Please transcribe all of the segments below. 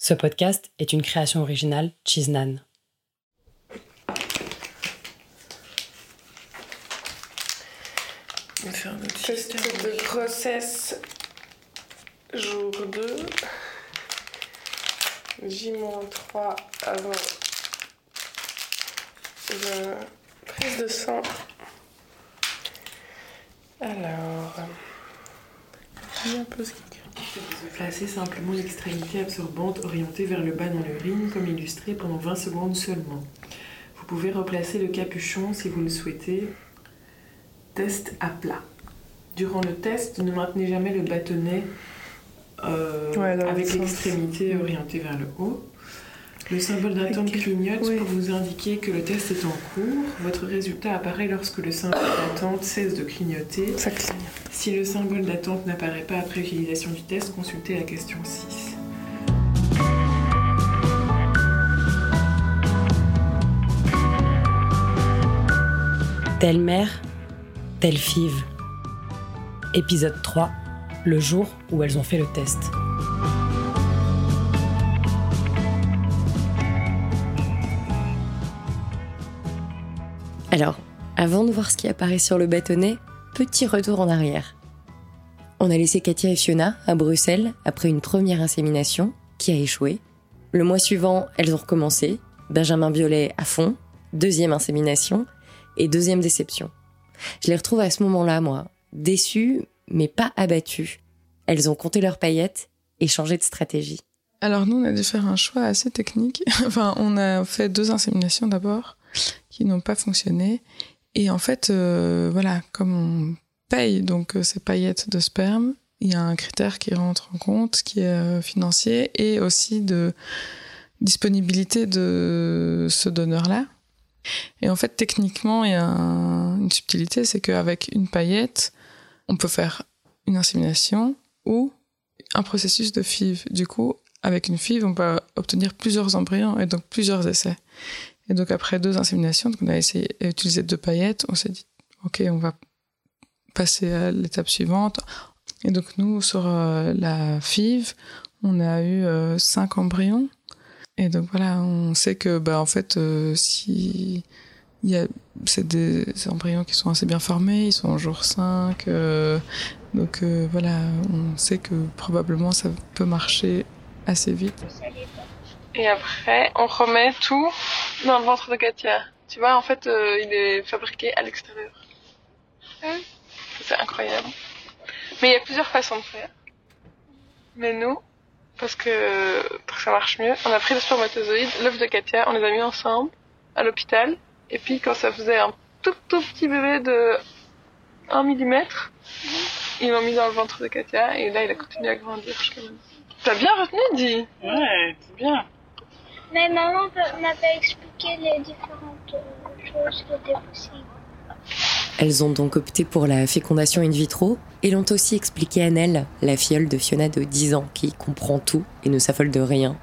Ce podcast est une création originale Chiznan. On va faire notre test de grossesse jour 2. J-3 avant la prise de sang. Alors, un peu ce Placez simplement l'extrémité absorbante orientée vers le bas dans l'urine, comme illustré pendant 20 secondes seulement. Vous pouvez replacer le capuchon si vous le souhaitez. Test à plat. Durant le test, ne maintenez jamais le bâtonnet euh, avec l'extrémité orientée vers le haut. Le symbole d'attente clignote pour vous indiquer que le test est en cours. Votre résultat apparaît lorsque le symbole d'attente cesse de clignoter. Ça clignote. Si le symbole d'attente n'apparaît pas après utilisation du test, consultez la question 6. Telle mère, telle five. Épisode 3, le jour où elles ont fait le test. Alors, avant de voir ce qui apparaît sur le bâtonnet, petit retour en arrière. On a laissé Katia et Fiona à Bruxelles après une première insémination qui a échoué. Le mois suivant, elles ont recommencé. Benjamin Violet à fond, deuxième insémination et deuxième déception. Je les retrouve à ce moment-là, moi, déçues, mais pas abattues. Elles ont compté leurs paillettes et changé de stratégie. Alors nous, on a dû faire un choix assez technique. enfin, on a fait deux inséminations d'abord qui n'ont pas fonctionné. Et en fait, euh, voilà, comme on paye donc euh, ces paillettes de sperme, il y a un critère qui rentre en compte, qui est euh, financier et aussi de disponibilité de ce donneur-là. Et en fait, techniquement, il y a une subtilité, c'est qu'avec une paillette, on peut faire une insémination ou un processus de FIV. Du coup, avec une FIV, on peut obtenir plusieurs embryons et donc plusieurs essais. Et donc après deux inséminations, donc on a essayé d'utiliser deux paillettes, on s'est dit ok, on va passer à l'étape suivante. Et donc nous sur euh, la FIV, on a eu euh, cinq embryons. Et donc voilà, on sait que bah en fait euh, si il y a c'est des, embryons qui sont assez bien formés, ils sont en jour 5 donc voilà, on sait que probablement ça peut marcher assez vite. Et après, on remet tout dans le ventre de Katia. Tu vois, en fait, euh, il est fabriqué à l'extérieur. C'est incroyable. Mais il y a plusieurs façons de faire. Mais nous, parce que pour que ça marche mieux, on a pris le spermatozoïde, l'œuf de Katia, on les a mis ensemble à l'hôpital. Et puis quand ça faisait un tout tout petit bébé de 1 mm, ils l'ont mis dans le ventre de Katia et là il a continué à grandir. T'as bien retenu, dit Ouais, c'est bien. Mais maman m'a pas expliqué les différentes choses qui étaient possibles. Elles ont donc opté pour la fécondation in vitro et l'ont aussi expliqué à Nell, la filleule de Fiona de 10 ans qui comprend tout et ne s'affole de rien.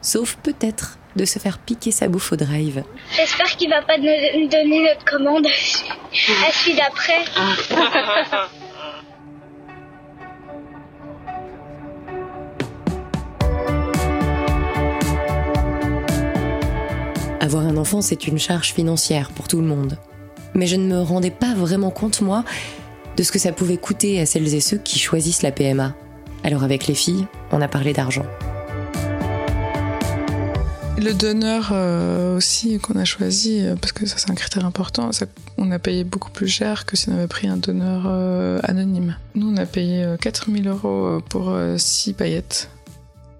Sauf peut-être de se faire piquer sa bouffe au drive. J'espère qu'il va pas nous donner notre commande à celui d'après. Avoir un enfant, c'est une charge financière pour tout le monde. Mais je ne me rendais pas vraiment compte, moi, de ce que ça pouvait coûter à celles et ceux qui choisissent la PMA. Alors avec les filles, on a parlé d'argent. Le donneur euh, aussi qu'on a choisi, euh, parce que ça c'est un critère important, on a payé beaucoup plus cher que si on avait pris un donneur euh, anonyme. Nous on a payé 4000 euros pour 6 paillettes,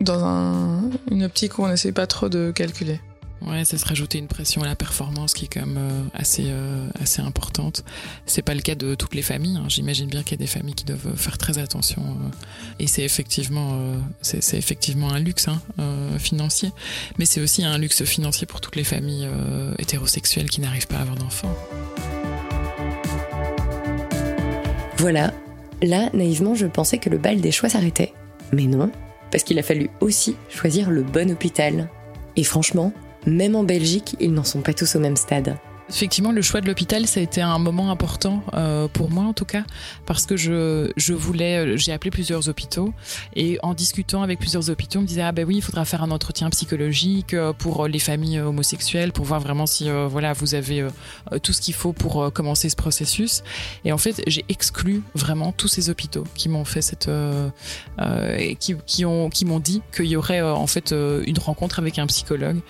dans une optique où on n'essaie pas trop de calculer. Ouais, ça se rajouter une pression à la performance qui est quand même euh, assez euh, assez importante. C'est pas le cas de toutes les familles. Hein. J'imagine bien qu'il y a des familles qui doivent faire très attention. Euh, et c'est effectivement c'est effectivement un luxe hein, financier, mais c'est aussi un luxe financier pour toutes les familles hétérosexuelles qui n'arrivent pas à avoir d'enfants. Voilà. Là, naïvement, je pensais que le bal des choix s'arrêtait. Mais non, parce qu'il a fallu aussi choisir le bon hôpital. Et franchement, même en Belgique, ils n'en sont pas tous au même stade. Effectivement, le choix de l'hôpital, ça a été un moment important euh, pour moi en tout cas, parce que je, je voulais, euh, j'ai appelé plusieurs hôpitaux et en discutant avec plusieurs hôpitaux, on me disait ah ben oui, il faudra faire un entretien psychologique euh, pour les familles homosexuelles, pour voir vraiment si voilà vous avez tout ce qu'il faut pour commencer ce processus. Et en fait, j'ai exclu vraiment tous ces hôpitaux qui m'ont fait cette, qui, qui ont qui m'ont dit qu'il y aurait en fait une rencontre avec un psychologue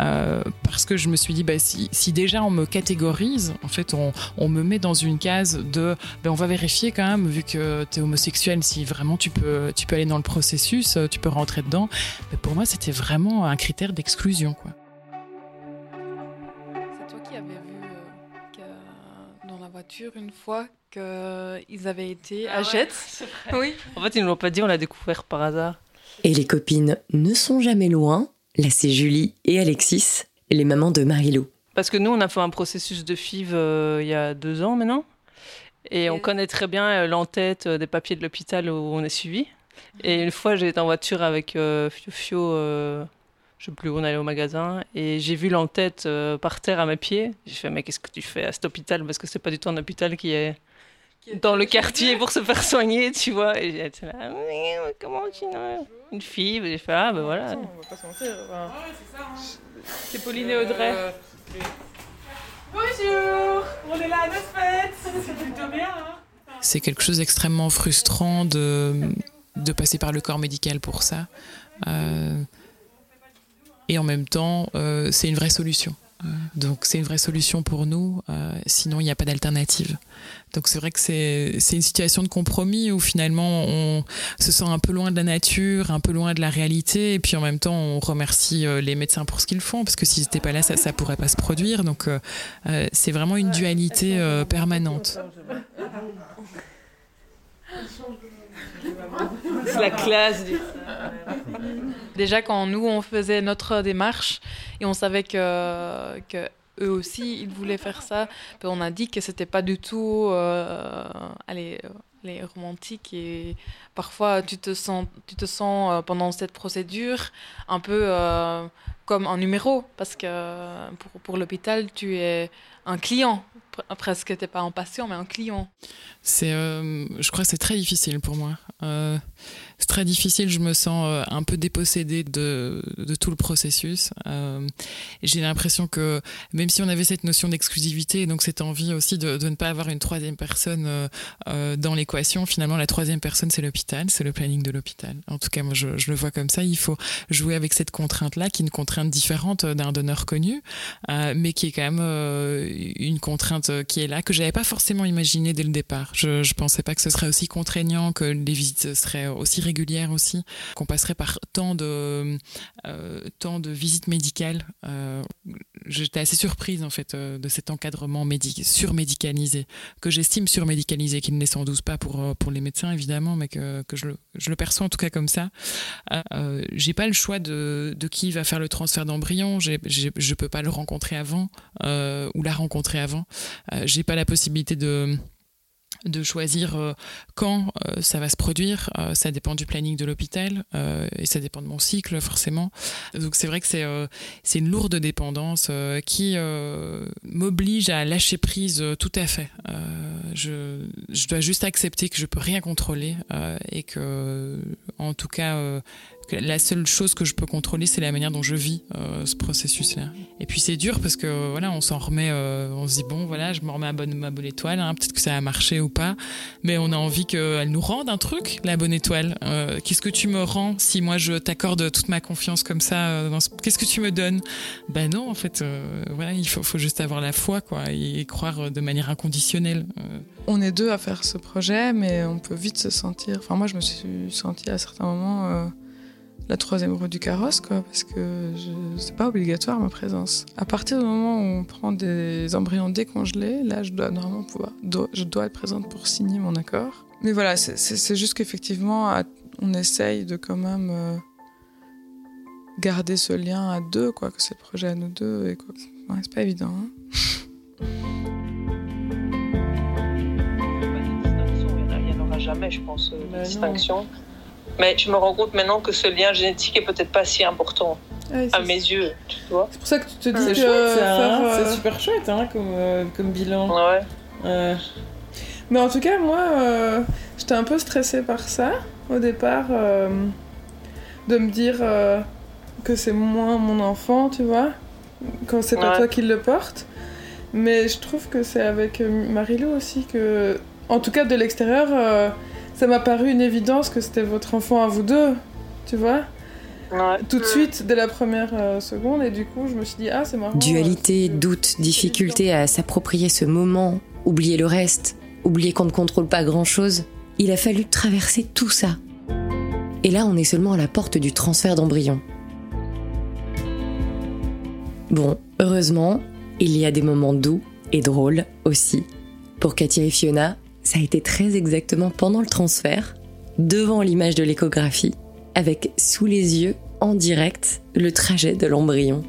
euh, parce que je me suis dit, bah, si, si, déjà on me catégorise, en fait, on, on me met dans une case de, bah, on va vérifier quand même, vu que tu es homosexuel, si vraiment tu peux, tu peux aller dans le processus, euh, tu peux rentrer dedans. Mais pour moi, c'était vraiment un critère d'exclusion, quoi. C'est toi qui avais vu euh, dans la voiture une fois qu'ils avaient été ah à Jette. Oui. En fait, ils ne l'ont pas dit, on l'a découvert par hasard. Et les copines ne sont jamais loin Là, c'est Julie et Alexis, les mamans de Marilou. Parce que nous, on a fait un processus de FIV euh, il y a deux ans maintenant. Et on connaît très bien euh, l'entête euh, des papiers de l'hôpital où on est suivi. Et une fois, j'ai été en voiture avec Fio Fio, je sais plus où on allait au magasin, et j'ai vu l'entête par terre à mes pieds. J'ai fait, mais qu'est-ce que tu fais à cet hôpital? Parce que c'est pas du tout un hôpital qui est dans le quartier pour se faire soigner, tu vois. Et j'étais là, comment tu Une fille, j'ai fait, ah ben voilà. On va pas se mentir. c'est Pauline et Audrey. Euh, Bonjour, on est là à notre fête, c'est plutôt bien. Hein c'est quelque chose d'extrêmement frustrant de, de passer par le corps médical pour ça. Euh, et en même temps, euh, c'est une vraie solution. Donc c'est une vraie solution pour nous, euh, sinon il n'y a pas d'alternative. Donc c'est vrai que c'est une situation de compromis où finalement on se sent un peu loin de la nature, un peu loin de la réalité, et puis en même temps on remercie euh, les médecins pour ce qu'ils font, parce que s'ils n'étaient pas là, ça ne pourrait pas se produire. Donc euh, c'est vraiment une dualité permanente. C'est la classe. Déjà, quand nous, on faisait notre démarche et on savait que, eux aussi, ils voulaient faire ça, ben, on a dit que c'était pas du tout euh, allez, les romantiques et parfois tu te sens, tu te sens euh, pendant cette procédure un peu euh, comme un numéro parce que pour, pour l'hôpital, tu es un client presque, t'es pas un patient, mais un client. C'est, euh, je crois que c'est très difficile pour moi. Euh, c'est très difficile, je me sens euh, un peu dépossédée de, de tout le processus. j'ai l'impression que même si on avait cette notion d'exclusivité, donc cette envie aussi de, ne pas avoir une troisième personne dans l'équation, finalement la troisième personne c'est l'hôpital, c'est le planning de l'hôpital. En tout cas, moi je, je, le vois comme ça. Il faut jouer avec cette contrainte-là, qui est une contrainte différente d'un donneur connu, mais qui est quand même une contrainte euh, qui est là, que j'avais pas forcément imaginé dès le départ. Je, je pensais pas que ce serait aussi contraignant, que les visites seraient aussi régulières aussi, qu'on passerait par tant de, euh, tant de visites médicales. Euh, j'étais assez surprise en fait de cet encadrement médic surmédicalisé, que j'estime surmédicalisé, qui ne l'est sans doute pas pour, pour les médecins évidemment, mais que, je, le, perçois en tout cas comme ça. Euh, j'ai pas le choix de, de, qui va faire le transfert d'embryon, je peux pas le rencontrer avant ou la rencontrer avant. Euh, j'ai pas la possibilité de de choisir euh, quand euh, ça va se produire. ça dépend du planning de l'hôpital et ça dépend de mon cycle forcément. Donc c'est vrai que c'est c'est une lourde dépendance qui m'oblige à lâcher prise tout à fait. je, je dois juste accepter que je peux rien contrôler et que en tout cas la seule chose que je peux contrôler, c'est la manière dont je vis euh, ce processus-là. Et puis c'est dur parce que voilà, on s'en remet, euh, on se dit bon, voilà, je me remets à bonne, ma bonne étoile, hein, peut-être que ça a marché ou pas, mais on a envie qu'elle nous rende un truc, la bonne étoile. Euh, qu'est-ce que tu me rends si moi je t'accorde toute ma confiance comme ça Qu'est-ce que tu me donnes? Ben non, en fait, voilà, il faut, faut, juste avoir la foi, quoi, et, croire de manière inconditionnelle. On est deux à faire ce projet, mais on peut vite se sentir. Enfin, moi, je me suis sentie à certains moments la troisième roue du carrosse, quoi, parce que c'est pas obligatoire ma présence. À partir du moment où on prend des embryons décongelés, là, je dois normalement pouvoir, je dois être présente pour signer mon accord. Mais voilà, c'est juste qu'effectivement, on essaye de quand même euh, garder ce lien à deux, quoi, que c'est le projet à nous deux, et quoi. Ouais, c'est pas évident. Hein il n'y en aura jamais, je pense, euh, bah distinction. Mais je me rends compte maintenant que ce lien génétique est peut-être pas si important. Ouais, à mes yeux, tu vois. C'est pour ça que tu te dis que hein, euh, c'est super chouette hein, comme, euh, comme bilan. Ouais. Euh, Mais en tout cas, moi, euh, j'étais un peu stressée par ça au départ, euh, de me dire euh, que c'est moins mon enfant, tu vois, quand c'est pas Ouais. toi qui le porte. Mais je trouve que c'est avec Marilou aussi que, en tout cas de l'extérieur, euh, ça m'a paru une évidence que c'était votre enfant à vous deux, tu vois, Ouais. tout de suite dès la première euh, seconde. Et du coup, je me suis dit, ah, c'est marrant. Dualité, euh, doute, difficulté à s'approprier ce moment, oublier le reste, oublier qu'on ne contrôle pas grand-chose. Il a fallu traverser tout ça. Et là, on est seulement à la porte du transfert d'embryon. Bon, heureusement, il y a des moments doux et drôles aussi. Pour Katia et Fiona, ça a été très exactement pendant le transfert, devant l'image de l'échographie, avec sous les yeux, en direct, le trajet de l'embryon.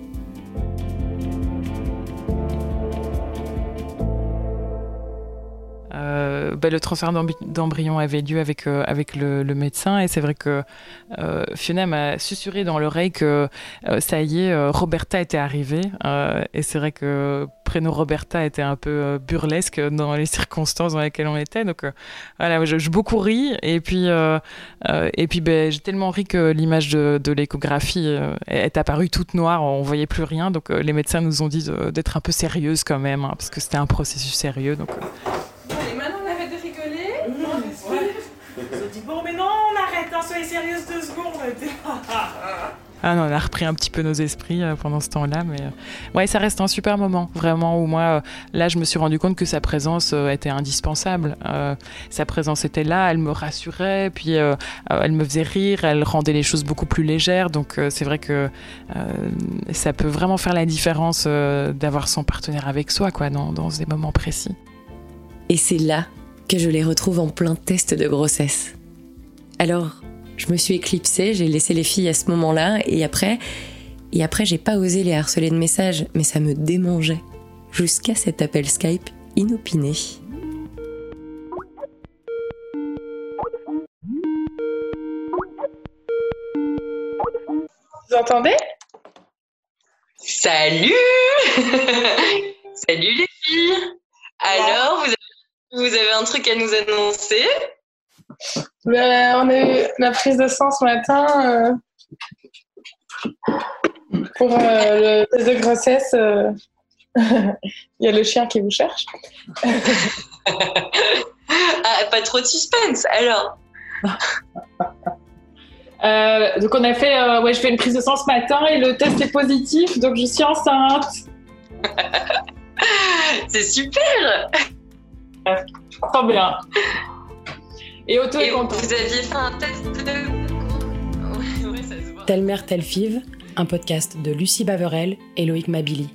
Euh, bah, le transfert d'embryon avait lieu avec, euh, avec le, médecin. Et c'est vrai que euh, Fiona m'a susurré dans l'oreille que ça y est, Roberta était arrivée. Et c'est vrai que prénom Roberta était un peu burlesque dans les circonstances dans lesquelles on était. Donc voilà je, beaucoup ri et puis et puis ben, j'ai tellement ri que l'image de, l'échographie est apparue toute noire. On voyait plus rien. Donc les médecins nous ont dit d'être un peu sérieuse quand même hein, parce que c'était un processus sérieux. Donc euh, Allez, maintenant on arrête de rigoler. Ils ont dit bon mais non on arrête, hein, deux secondes. Ah non, on a repris un petit peu nos esprits euh, pendant ce temps-là, mais euh, ouais, ça reste un super moment, vraiment, où moi, euh, là, je me suis rendu compte que sa présence était indispensable. Euh, sa présence était là, elle me rassurait, puis euh, elle me faisait rire, elle rendait les choses beaucoup plus légères, donc euh, c'est vrai que euh, ça peut vraiment faire la différence euh, d'avoir son partenaire avec soi, quoi, dans, dans des moments précis. Et c'est là que je les retrouve en plein test de grossesse. Alors, je me suis éclipsée, j'ai laissé les filles à ce moment-là, et après, et après, j'ai pas osé les harceler de messages, mais ça me démangeait. Jusqu'à cet appel Skype inopiné. Vous entendez? Salut! Salut les filles! Alors, vous avez, vous avez un truc à nous annoncer? Ben, On a eu la prise de sang ce matin euh, pour euh, le test de grossesse. euh, Il y a le chien qui vous cherche. Ah, pas trop de suspense, alors Euh, donc on a fait, euh, ouais, je fais une prise de sang ce matin et le test est positif, donc je suis enceinte. C'est super Trop bien. Et Otto Et est content. vous aviez fait un test de... Ouais, ouais, ça se voit. Telle mère, telle five, un podcast de Lucie Baverel et Loïc Mabili.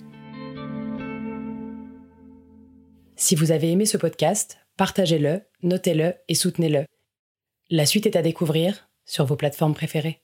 Si vous avez aimé ce podcast, partagez-le, notez-le et soutenez-le. La suite est à découvrir sur vos plateformes préférées.